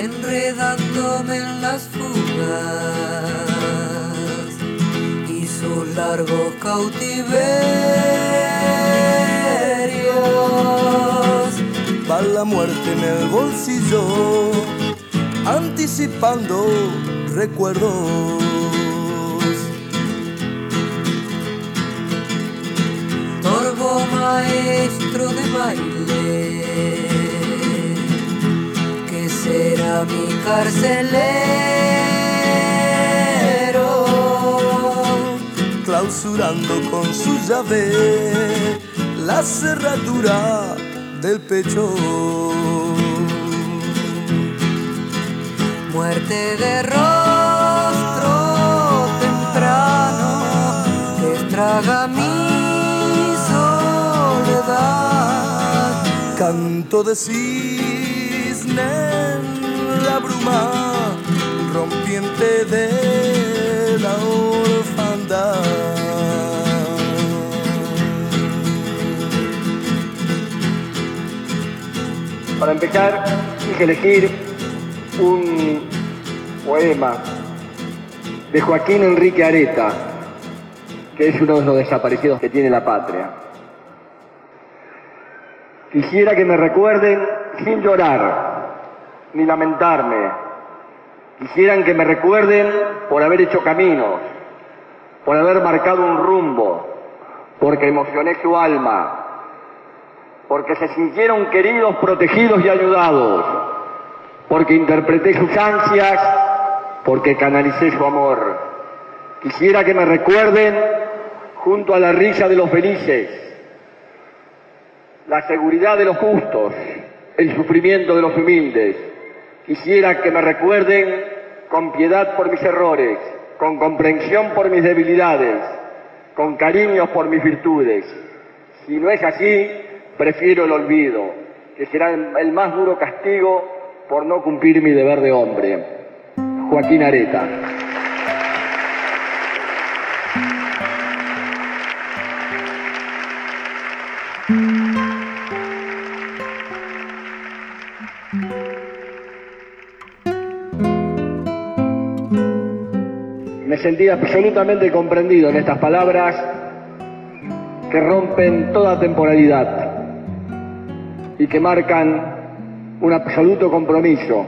enredándome en las fugas y sus largos cautiverios. Va la muerte en el bolsillo, anticipando recuerdos. Torbo maestro de baile, mi carcelero. Clausurando con su llave la cerradura del pecho. Muerte de rostro temprano que estraga mi soledad. Canto de cisne bruma rompiente de la orfandad. Para empezar, quise elegir un poema de Joaquín Enrique Areta, que es uno de los desaparecidos que tiene la patria. Quisiera que me recuerden sin llorar ni lamentarme. Quisieran que me recuerden por haber hecho caminos, por haber marcado un rumbo, porque emocioné su alma, porque se sintieron queridos, protegidos y ayudados, porque interpreté sus ansias, porque canalicé su amor. Quisiera que me recuerden junto a la risa de los felices, la seguridad de los justos, el sufrimiento de los humildes. Quisiera que me recuerden con piedad por mis errores, con comprensión por mis debilidades, con cariño por mis virtudes. Si no es así, prefiero el olvido, que será el más duro castigo por no cumplir mi deber de hombre. Joaquín Areta. Me sentí absolutamente comprendido en estas palabras que rompen toda temporalidad y que marcan un absoluto compromiso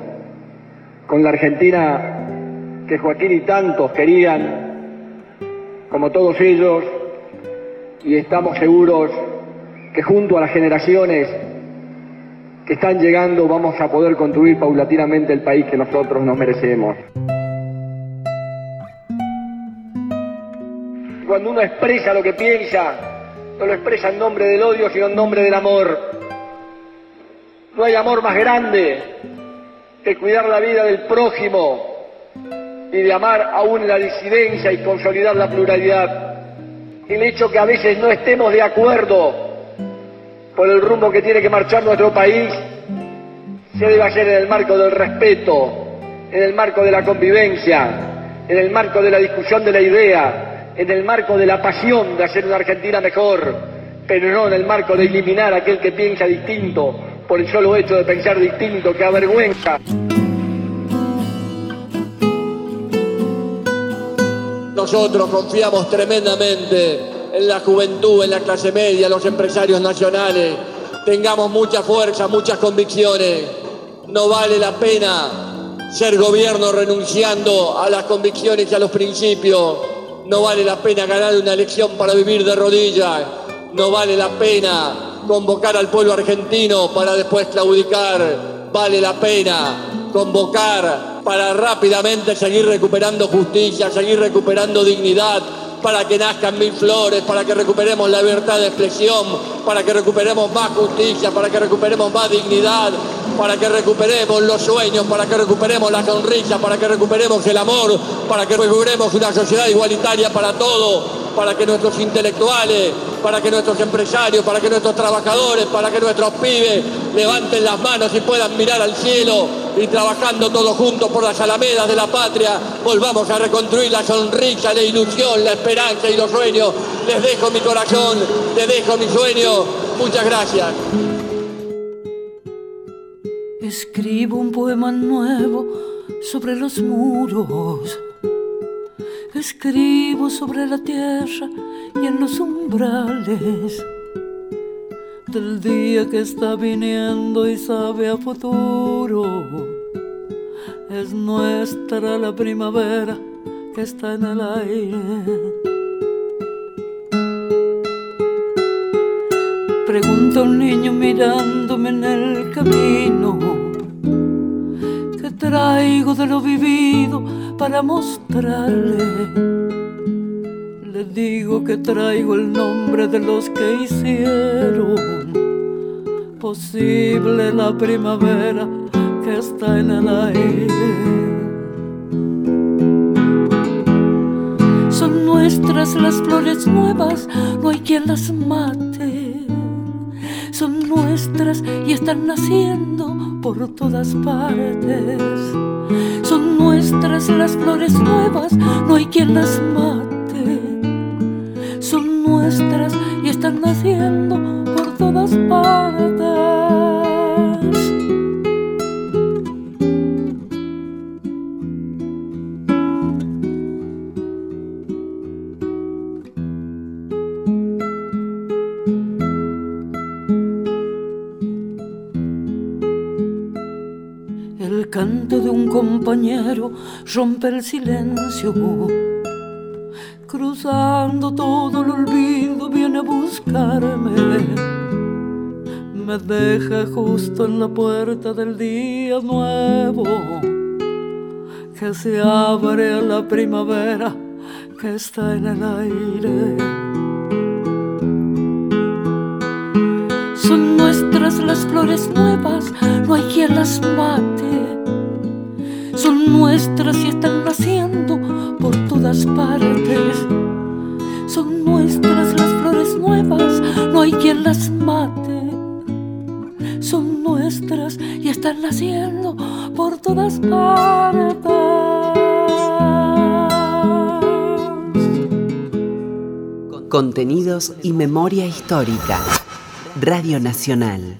con la Argentina que Joaquín y tantos querían, como todos ellos, y estamos seguros que junto a las generaciones que están llegando vamos a poder construir paulatinamente el país que nosotros nos merecemos. Cuando uno expresa lo que piensa, no lo expresa en nombre del odio, sino en nombre del amor. No hay amor más grande que cuidar la vida del prójimo y de amar aún la disidencia y consolidar la pluralidad. El hecho que a veces no estemos de acuerdo por el rumbo que tiene que marchar nuestro país se debe hacer en el marco del respeto, en el marco de la convivencia, en el marco de la discusión de la idea, en el marco de la pasión de hacer una Argentina mejor, pero no en el marco de eliminar a aquel que piensa distinto por el solo hecho de pensar distinto que avergüenza. Nosotros confiamos tremendamente en la juventud, en la clase media, en los empresarios nacionales. Tengamos mucha fuerza, muchas convicciones. No vale la pena ser gobierno renunciando a las convicciones y a los principios. No vale la pena ganar una elección para vivir de rodillas. No vale la pena convocar al pueblo argentino para después claudicar. Vale la pena convocar para rápidamente seguir recuperando justicia, seguir recuperando dignidad, para que nazcan mil flores, para que recuperemos la libertad de expresión, para que recuperemos más justicia, para que recuperemos más dignidad, para que recuperemos los sueños, para que recuperemos la sonrisa, para que recuperemos el amor, para que recuperemos una sociedad igualitaria para todos, para que nuestros intelectuales, para que nuestros empresarios, para que nuestros trabajadores, para que nuestros pibes levanten las manos y puedan mirar al cielo y trabajando todos juntos por las alamedas de la patria, volvamos a reconstruir la sonrisa, la ilusión, la esperanza y los sueños. Les dejo mi corazón, les dejo mi sueño. Muchas gracias. Escribo un poema nuevo sobre los muros. Escribo sobre la tierra y en los umbrales del día que está viniendo y sabe a futuro. Es nuestra la primavera que está en el aire. Pregunta un niño mirándome en el camino traigo de lo vivido para mostrarle le digo que traigo el nombre de los que hicieron posible la primavera que está en el aire. Son nuestras las flores nuevas, no hay quien las mate. Son nuestras y están naciendo por todas partes. Son nuestras las flores nuevas, no hay quien las mate nuestras y están naciendo por todas partes. Canto de un compañero rompe el silencio cruzando todo el olvido viene a buscarme. Me deja justo en la puerta del día nuevo que se abre a la primavera que está en el aire. Son nuestras las flores nuevas, no hay quien las mate. Son nuestras y están naciendo por todas partes. Son nuestras las flores nuevas, no hay quien las mate. Son nuestras y están naciendo por todas partes. Contenidos y memoria histórica. Radio Nacional.